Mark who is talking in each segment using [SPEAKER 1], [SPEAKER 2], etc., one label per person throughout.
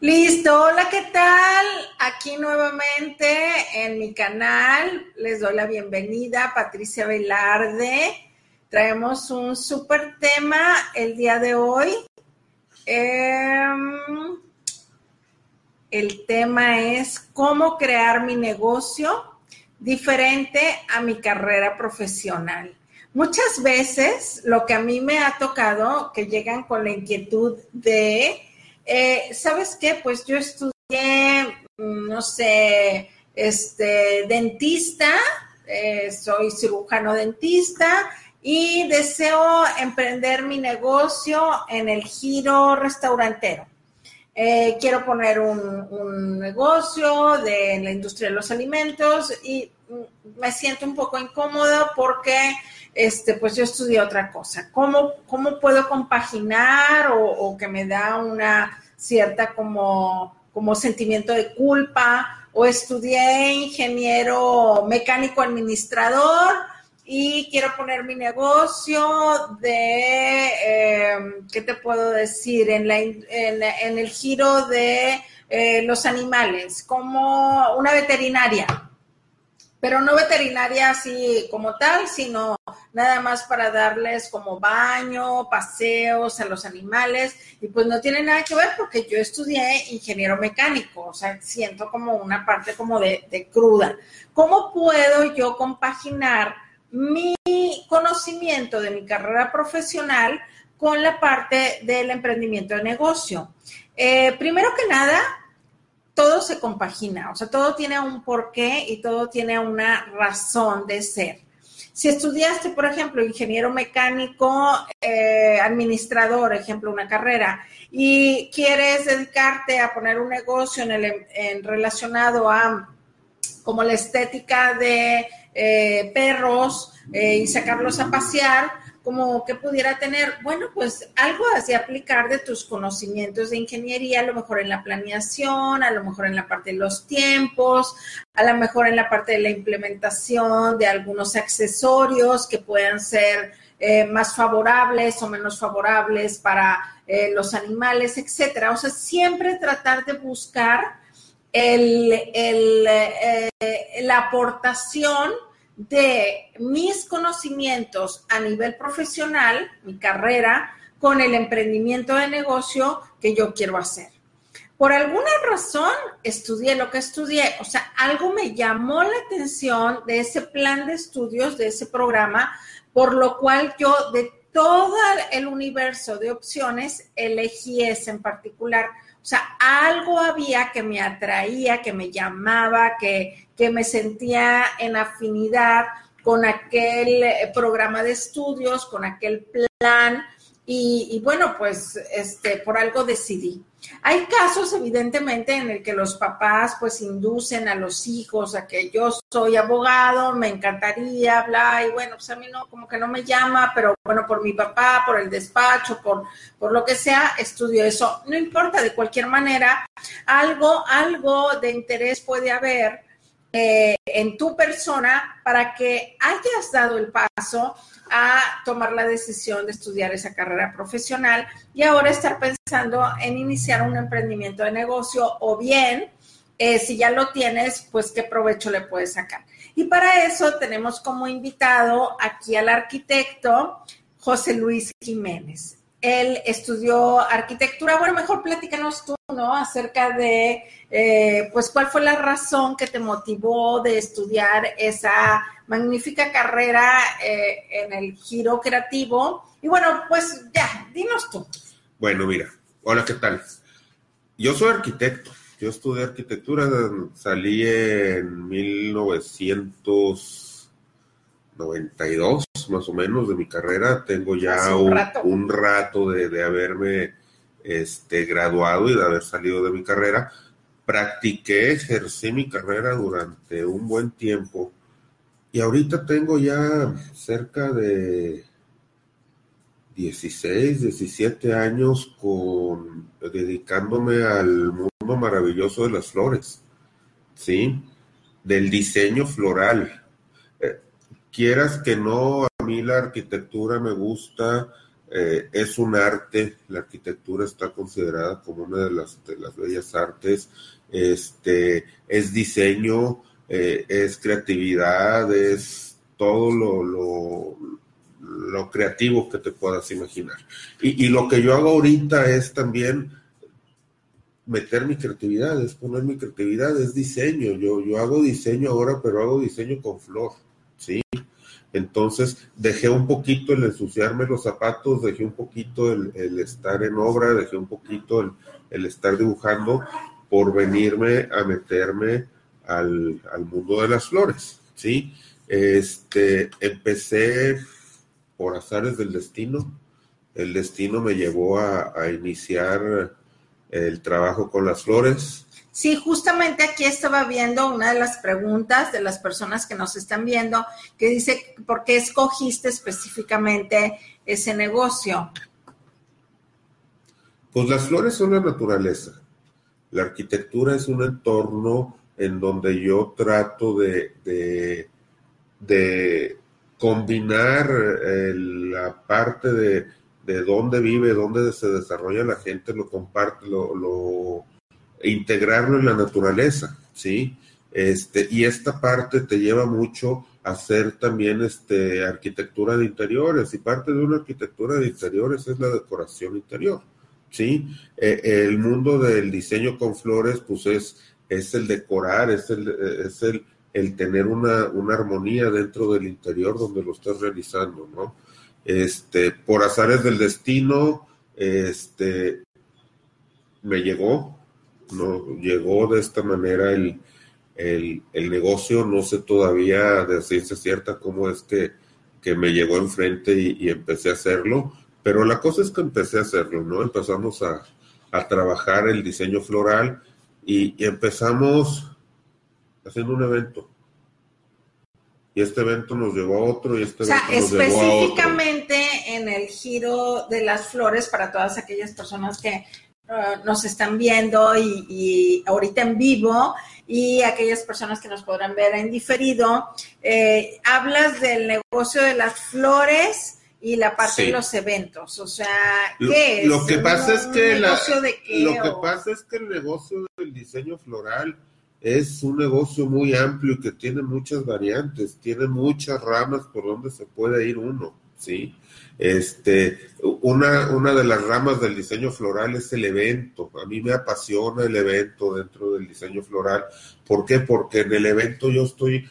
[SPEAKER 1] Listo, hola, ¿qué tal? Aquí nuevamente en mi canal. Les doy la bienvenida, Patricia Velarde. Traemos un súper tema el día de hoy. Em, el tema es cómo crear mi negocio diferente a mi carrera profesional. Muchas veces lo que a mí me ha tocado, que llegan con la inquietud de eh, ¿sabes qué? Pues yo estudié, mm, no sé, este, dentista, eh, soy cirujano dentista y deseo emprender mi negocio en el giro restaurantero. Eh, quiero poner un, negocio de la industria de los alimentos y mm, me siento un poco incómoda porque este, pues yo estudié otra cosa. ¿Cómo, cómo puedo compaginar o, que me da una cierta como, como sentimiento de culpa? O estudié ingeniero mecánico administrador y quiero poner mi negocio de, em, ¿qué te puedo decir? En, la, en, el giro de eh, los animales, como una veterinaria pero no veterinaria así como tal, sino nada más para darles como baño, paseos a los animales, y pues no tiene nada que ver porque yo estudié ingeniero mecánico, o sea, siento como una parte como de, cruda. ¿Cómo puedo yo compaginar mi conocimiento de mi carrera profesional con la parte del emprendimiento de negocio? Eh, primero que nada, todo se compagina, o sea, todo tiene un porqué y todo tiene una razón de ser. Si estudiaste, por ejemplo, ingeniero mecánico, eh, administrador, ejemplo, una carrera, y quieres dedicarte a poner un negocio en el relacionado a como la estética de eh, perros eh, y sacarlos a pasear, como que pudiera tener, bueno, pues algo así aplicar de tus conocimientos de ingeniería, a lo mejor en la planeación, a lo mejor en la parte de los tiempos, a lo mejor en la parte de la implementación de algunos accesorios que puedan ser eh, más favorables o menos favorables para eh, los animales, etcétera. O sea, siempre tratar de buscar el, eh, la aportación de mis conocimientos a nivel profesional, mi carrera, con el emprendimiento de negocio que yo quiero hacer. Por alguna razón estudié lo que estudié, o sea, algo me llamó la atención de ese plan de estudios, de ese programa, por lo cual yo de todo el universo de opciones elegí ese en particular. O sea, algo había que me atraía, que me llamaba, que, que me sentía en afinidad con aquel eh, programa de estudios, con aquel plan. Y, bueno, pues este, por algo decidí. Hay casos, evidentemente, en el que los papás pues inducen a los hijos a que yo soy abogado, me encantaría, hablar y bueno, pues a mí no, como que no me llama, pero bueno, por mi papá, por el despacho, por, por lo que sea, estudio eso. No importa, de cualquier manera, algo, algo de interés puede haber eh, en tu persona para que hayas dado el paso a tomar la decisión de estudiar esa carrera profesional y ahora estar pensando en iniciar un emprendimiento de negocio o bien, eh, si ya lo tienes, pues qué provecho le puedes sacar. Y para eso tenemos como invitado aquí al arquitecto José Luis Jiménez. Él estudió arquitectura. Bueno, mejor platícanos tú, ¿no? Acerca de, eh, pues, cuál fue la razón que te motivó de estudiar esa magnífica carrera eh, en el giro creativo. Y bueno, pues ya, dinos tú.
[SPEAKER 2] Bueno, mira, hola, ¿qué tal? Yo soy arquitecto. Yo estudié arquitectura, salí en 1900 92 más o menos de mi carrera. Tengo ya un, rato, de, haberme este, graduado y de haber salido de mi carrera. Practiqué, ejercí mi carrera durante un buen tiempo y ahorita tengo ya cerca de 16, 17 años con dedicándome al mundo maravilloso de las flores, ¿sí? Del diseño floral quieras que no, mí la arquitectura me gusta eh, es un arte, la arquitectura está considerada como una de las, de las bellas artes, este, es diseño, eh, es creatividad, es todo lo, lo, lo, creativo que te puedas imaginar. Y, y, lo que yo hago ahorita es también meter mi creatividad, es poner mi creatividad, es diseño. Yo, yo hago diseño ahora, pero hago diseño con flor. Entonces dejé un poquito el ensuciarme los zapatos, dejé un poquito el, estar en obra, dejé un poquito el, estar dibujando por venirme a meterme al, mundo de las flores, ¿sí? Este, empecé por azares del destino. El destino me llevó a, a iniciar el trabajo con las flores.
[SPEAKER 1] Sí, justamente aquí estaba viendo una de las preguntas de las personas que nos están viendo, que dice, ¿por qué escogiste específicamente ese negocio?
[SPEAKER 2] Pues las flores son la naturaleza. La arquitectura es un entorno en donde yo trato de, de, combinar eh, la parte de, de dónde vive, dónde se desarrolla la gente, lo comparte, lo, lo integrarlo en la naturaleza, ¿sí? Este, y esta parte te lleva mucho a hacer también este, arquitectura de interiores, y parte de una arquitectura de interiores es la decoración interior, ¿sí? Eh, el mundo del diseño con flores, pues es, es el decorar, es el, es el, el tener una, una armonía dentro del interior donde lo estás realizando, ¿no? Este, por azares del destino, este, me llegó, no llegó de esta manera el, negocio, no sé todavía de ciencia cierta cómo es que, me llegó enfrente y, empecé a hacerlo, pero la cosa es que empecé a hacerlo, ¿no? Empezamos a, trabajar el diseño floral y, empezamos haciendo un evento. Y este evento nos llevó a otro y este evento
[SPEAKER 1] nos llevó a otro. específicamente en el giro de las flores para todas aquellas personas que Ah, nos están viendo y, ahorita en vivo y aquellas personas que nos podrán ver en diferido, eh, hablas del negocio de las flores y la parte de los eventos. O sea, ¿qué
[SPEAKER 2] es? Lo que pasa es que la, lo que pasa es que el negocio del diseño floral es un negocio muy amplio y que tiene muchas variantes, tiene muchas ramas por donde se puede ir uno, ¿sí? Este, una, una de las ramas del diseño floral es el evento. A mí me apasiona el evento dentro del diseño floral. ¿Por qué? Porque en el evento yo estoy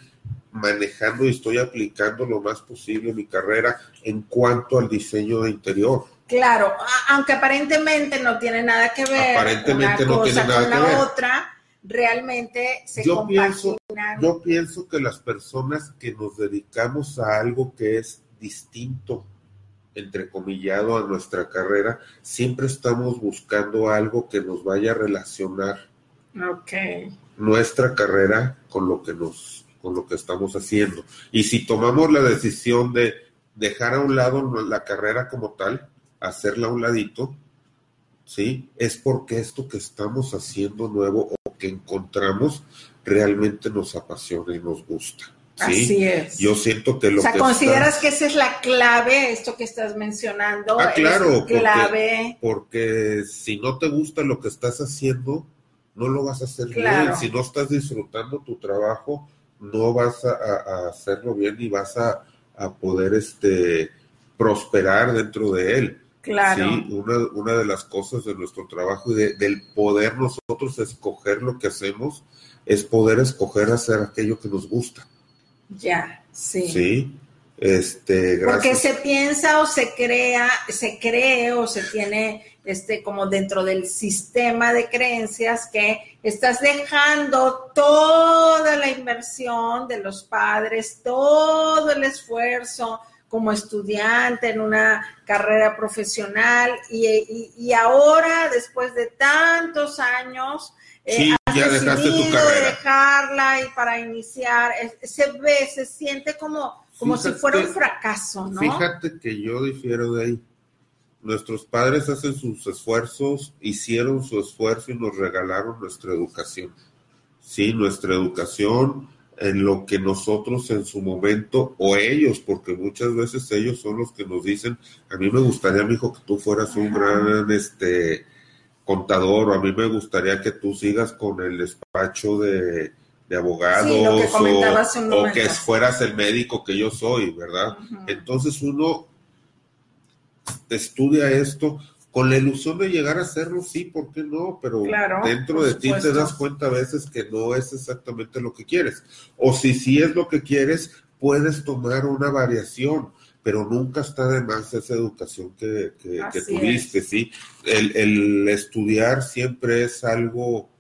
[SPEAKER 2] manejando y estoy aplicando lo más posible mi carrera en cuanto al diseño de interior.
[SPEAKER 1] Claro, aunque aparentemente no tiene nada que ver
[SPEAKER 2] aparentemente una no cosa tiene nada con
[SPEAKER 1] la
[SPEAKER 2] ver.
[SPEAKER 1] otra, realmente se
[SPEAKER 2] yo pienso, yo pienso que las personas que nos dedicamos a algo que es distinto entrecomillado a nuestra carrera, siempre estamos buscando algo que nos vaya a relacionar nuestra carrera con lo que nos con lo que estamos haciendo. Y si tomamos la decisión de dejar a un lado la carrera como tal, hacerla a un ladito, ¿sí? Es porque esto que estamos haciendo nuevo o que encontramos realmente nos apasiona y nos gusta.
[SPEAKER 1] Así es.
[SPEAKER 2] Yo siento que lo
[SPEAKER 1] o sea, ¿consideras que esa es la clave, esto que estás mencionando?
[SPEAKER 2] Ah, claro,
[SPEAKER 1] clave.
[SPEAKER 2] Porque, si no te gusta lo que estás haciendo, no lo vas a hacer bien. Si no estás disfrutando tu trabajo, no vas a, hacerlo bien y vas a, poder este, prosperar dentro de él.
[SPEAKER 1] Claro.
[SPEAKER 2] Sí, una, una de las cosas de nuestro trabajo y del poder nosotros escoger lo que hacemos es poder escoger hacer aquello que nos gusta.
[SPEAKER 1] Ya, sí.
[SPEAKER 2] Sí. Este,
[SPEAKER 1] Porque se piensa o se crea, se cree o se tiene este como dentro del sistema de creencias que estás dejando toda la inversión de los padres, todo el esfuerzo como estudiante en una carrera profesional y, y ahora después de tantos años
[SPEAKER 2] sí, ya dejaste tu carrera.
[SPEAKER 1] dejarla y para iniciar, se ve, se siente como, como si fuera un fracaso, ¿no?
[SPEAKER 2] Fíjate que yo difiero de ahí. Nuestros padres hacen sus esfuerzos, hicieron su esfuerzo y nos regalaron nuestra educación. Sí, nuestra educación en lo que nosotros en su momento, o ellos, porque muchas veces ellos son los que nos dicen, a mí me gustaría, mi hijo, que tú fueras un gran este contador, o a mí me gustaría que tú sigas con el despacho de, abogados, o, que fueras el médico que yo soy, ¿verdad? Entonces uno estudia esto con la ilusión de llegar a hacerlo, sí, ¿por qué no? Pero dentro de ti te das cuenta a veces que no es exactamente lo que quieres. O si sí es lo que quieres, puedes tomar una variación, pero nunca está de más esa educación que, que, tuviste, ¿sí? El, el, estudiar siempre es algo,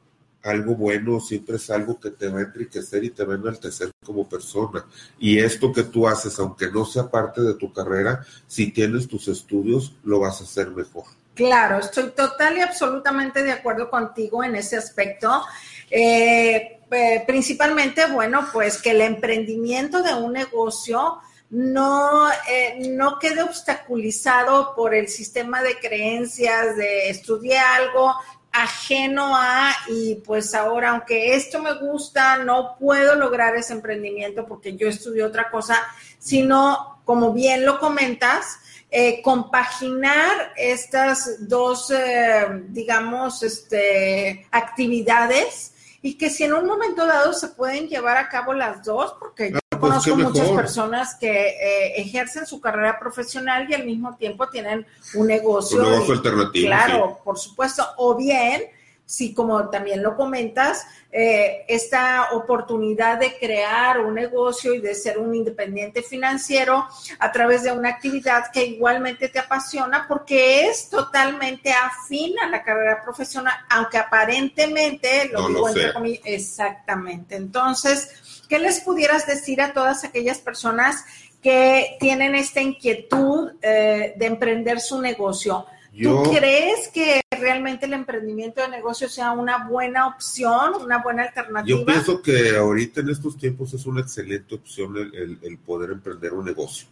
[SPEAKER 2] algo bueno, siempre es algo que te va a enriquecer y te va a enaltecer como persona. Y esto que tú haces, aunque no sea parte de tu carrera, si tienes tus estudios, lo vas a hacer mejor.
[SPEAKER 1] Claro, estoy total y absolutamente de acuerdo contigo en ese aspecto. Eh, eh, principalmente, bueno, pues que el emprendimiento de un negocio no, eh, no quede obstaculizado por el sistema de creencias de estudiar algo ajeno a y pues ahora aunque esto me gusta no puedo lograr ese emprendimiento porque yo estudié otra cosa, sino como bien lo comentas, eh, compaginar estas dos, eh, digamos, este, actividades y que si en un momento dado se pueden llevar a cabo las dos, porque yo ah, pues, conozco muchas personas que eh, ejercen su carrera profesional y al mismo tiempo tienen un negocio.
[SPEAKER 2] Un negocio alternativo.
[SPEAKER 1] Claro, por supuesto. O bien si como también lo comentas, eh, esta oportunidad de crear un negocio y de ser un independiente financiero a través de una actividad que igualmente te apasiona porque es totalmente afín a la carrera profesional, aunque aparentemente lo digo entre comillas, exactamente. Entonces, ¿qué les pudieras decir a todas aquellas personas que tienen esta inquietud eh, de emprender su negocio? ¿Tú crees que realmente el emprendimiento de negocio sea una buena opción, una buena alternativa?
[SPEAKER 2] Yo pienso que ahorita en estos tiempos es una excelente opción el, poder emprender un negocio.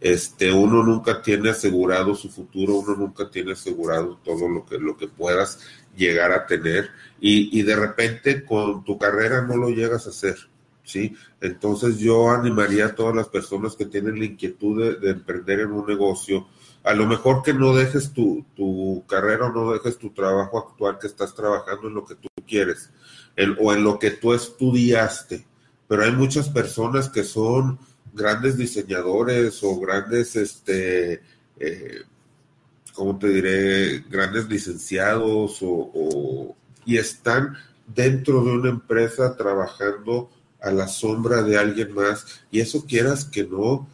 [SPEAKER 2] Este, uno nunca tiene asegurado su futuro, uno nunca tiene asegurado todo lo que, lo que puedas llegar a tener y, y de repente con tu carrera no lo llegas a hacer. ¿sí? Entonces yo animaría a todas las personas que tienen la inquietud de emprender en un negocio, a lo mejor que no dejes tu, tu carrera o no dejes tu trabajo actual, que estás trabajando en lo que tú quieres o en lo que tú estudiaste. Pero hay muchas personas que son grandes diseñadores o grandes, este, eh, ¿cómo te diré? Grandes licenciados o, y están dentro de una empresa trabajando a la sombra de alguien más. Y eso quieras que no,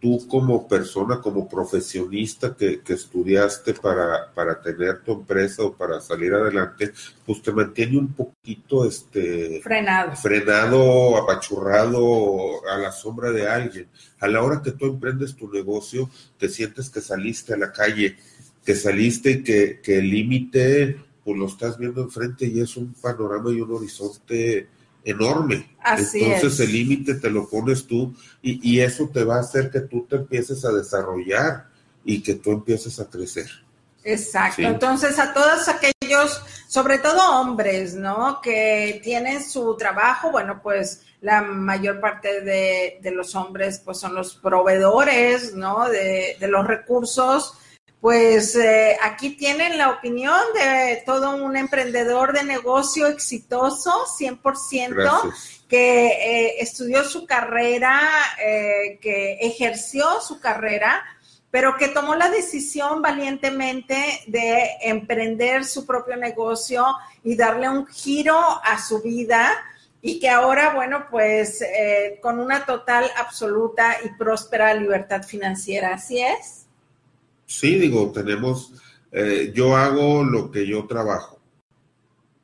[SPEAKER 2] tú como persona, como profesionista que, estudiaste para, para, tener tu empresa o para salir adelante, pues te mantiene un poquito este
[SPEAKER 1] frenado.
[SPEAKER 2] frenado, apachurrado a la sombra de alguien. A la hora que tú emprendes tu negocio, te sientes que saliste a la calle, que saliste y que, que el límite pues lo estás viendo enfrente y es un panorama y un horizonte enorme. Entonces el límite te lo pones tú y, eso te va a hacer que tú te empieces a desarrollar y que tú empieces a crecer.
[SPEAKER 1] Exacto. Entonces a todos aquellos, sobre todo hombres, ¿no? Que tienen su trabajo, bueno, pues la mayor parte de, los hombres pues son los proveedores, ¿no? De, de los recursos pues eh, aquí tienen la opinión de todo un emprendedor de negocio exitoso, 100%, que eh, estudió su carrera, eh, que ejerció su carrera, pero que tomó la decisión valientemente de emprender su propio negocio y darle un giro a su vida y que ahora, bueno, pues con una total, absoluta y próspera libertad financiera. ¿Así es?
[SPEAKER 2] Sí, digo, tenemos, eh, yo hago lo que yo trabajo.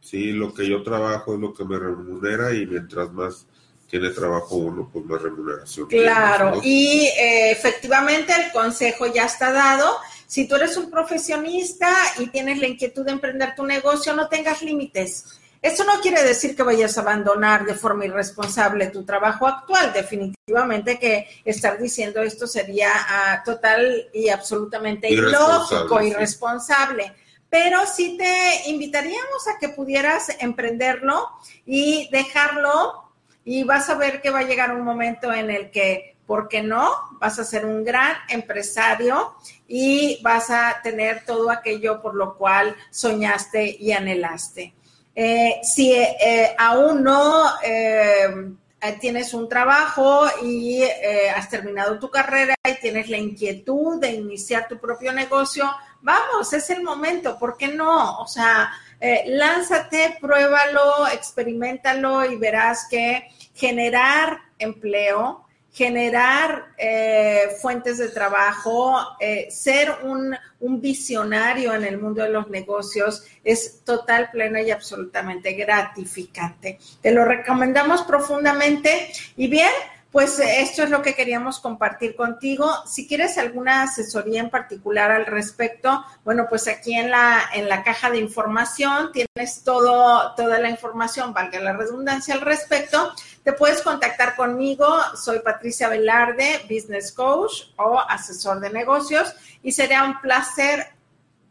[SPEAKER 2] Sí, lo que yo trabajo es lo que me remunera y mientras más tiene trabajo uno, pues más remuneración.
[SPEAKER 1] Claro, y eh, efectivamente el consejo ya está dado. Si tú eres un profesionista y tienes la inquietud de emprender tu negocio, no tengas límites esto no quiere decir que vayas a abandonar de forma irresponsable tu trabajo actual. Definitivamente que estar diciendo esto sería ah, total y absolutamente ilógico, irresponsable. Pero sí te invitaríamos a que pudieras emprenderlo y dejarlo y vas a ver que va a llegar un momento en el que, ¿por qué no? Vas a ser un gran empresario y vas a tener todo aquello por lo cual soñaste y anhelaste. Eh, si eh, aún no eh, tienes un trabajo y has terminado tu carrera y tienes la inquietud de iniciar tu propio negocio, vamos, es el momento, ¿por qué no? O sea, lánzate, pruébalo, experimentalo y verás que generar empleo, generar eh, fuentes de trabajo, eh, ser un, un, visionario en el mundo de los negocios es total, plena y absolutamente gratificante. Te lo recomendamos profundamente y bien, pues esto es lo que queríamos compartir contigo. Si quieres alguna asesoría en particular al respecto, bueno, pues aquí en la, en la caja de información tienes todo, toda la información, valga la redundancia al respecto. Te puedes contactar conmigo, soy Patricia Velarde, Business Coach o asesor de negocios y sería un placer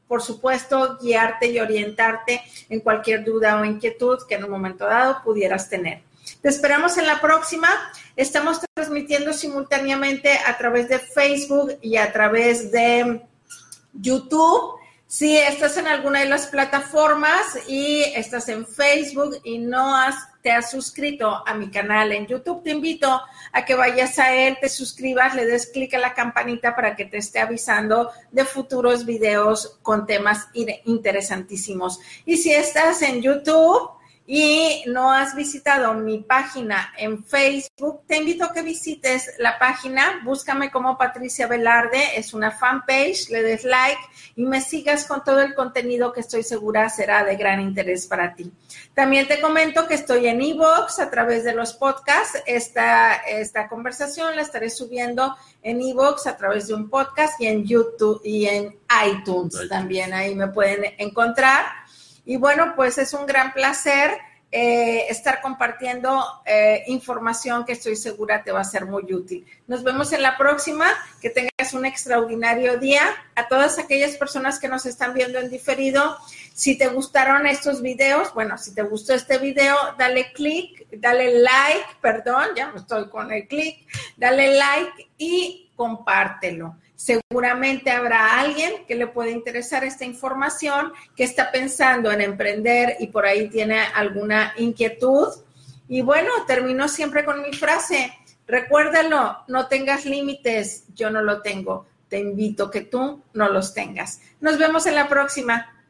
[SPEAKER 1] por supuesto, guiarte y orientarte en cualquier duda o inquietud que en un momento dado pudieras tener. Te esperamos en la próxima. Estamos transmitiendo simultáneamente a través de Facebook y a través de YouTube. Si estás en alguna de las plataformas y estás en Facebook y no has, te has suscrito a mi canal en YouTube, te invito a que vayas a él, te suscribas, le des clic a la campanita para que te esté avisando de futuros videos con temas interesantísimos. Y si estás en YouTube, y no has visitado mi página en Facebook, te invito a que visites la página, búscame como Patricia Velarde, es una fanpage, le des like y me sigas con todo el contenido que estoy segura será de gran interés para ti. También te comento que estoy en Evox a través de los podcasts. Esta, esta conversación la estaré subiendo en Evox a través de un podcast y en YouTube y en iTunes. también ahí me pueden encontrar. Y bueno, pues es un gran placer eh, estar compartiendo eh, información que estoy segura te va a ser muy útil. Nos vemos en la próxima. Que tengas un extraordinario día. A todas aquellas personas que nos están viendo en diferido, si te gustaron estos videos, bueno, si te gustó este video, dale clic, dale like, perdón, ya no estoy con el clic, dale like y compártelo. Seguramente habrá alguien que le puede interesar esta información, que está pensando en emprender y por ahí tiene alguna inquietud. Y bueno, termino siempre con mi frase, recuérdalo, no tengas límites, yo no lo tengo, te invito que tú no los tengas. Nos vemos en la próxima.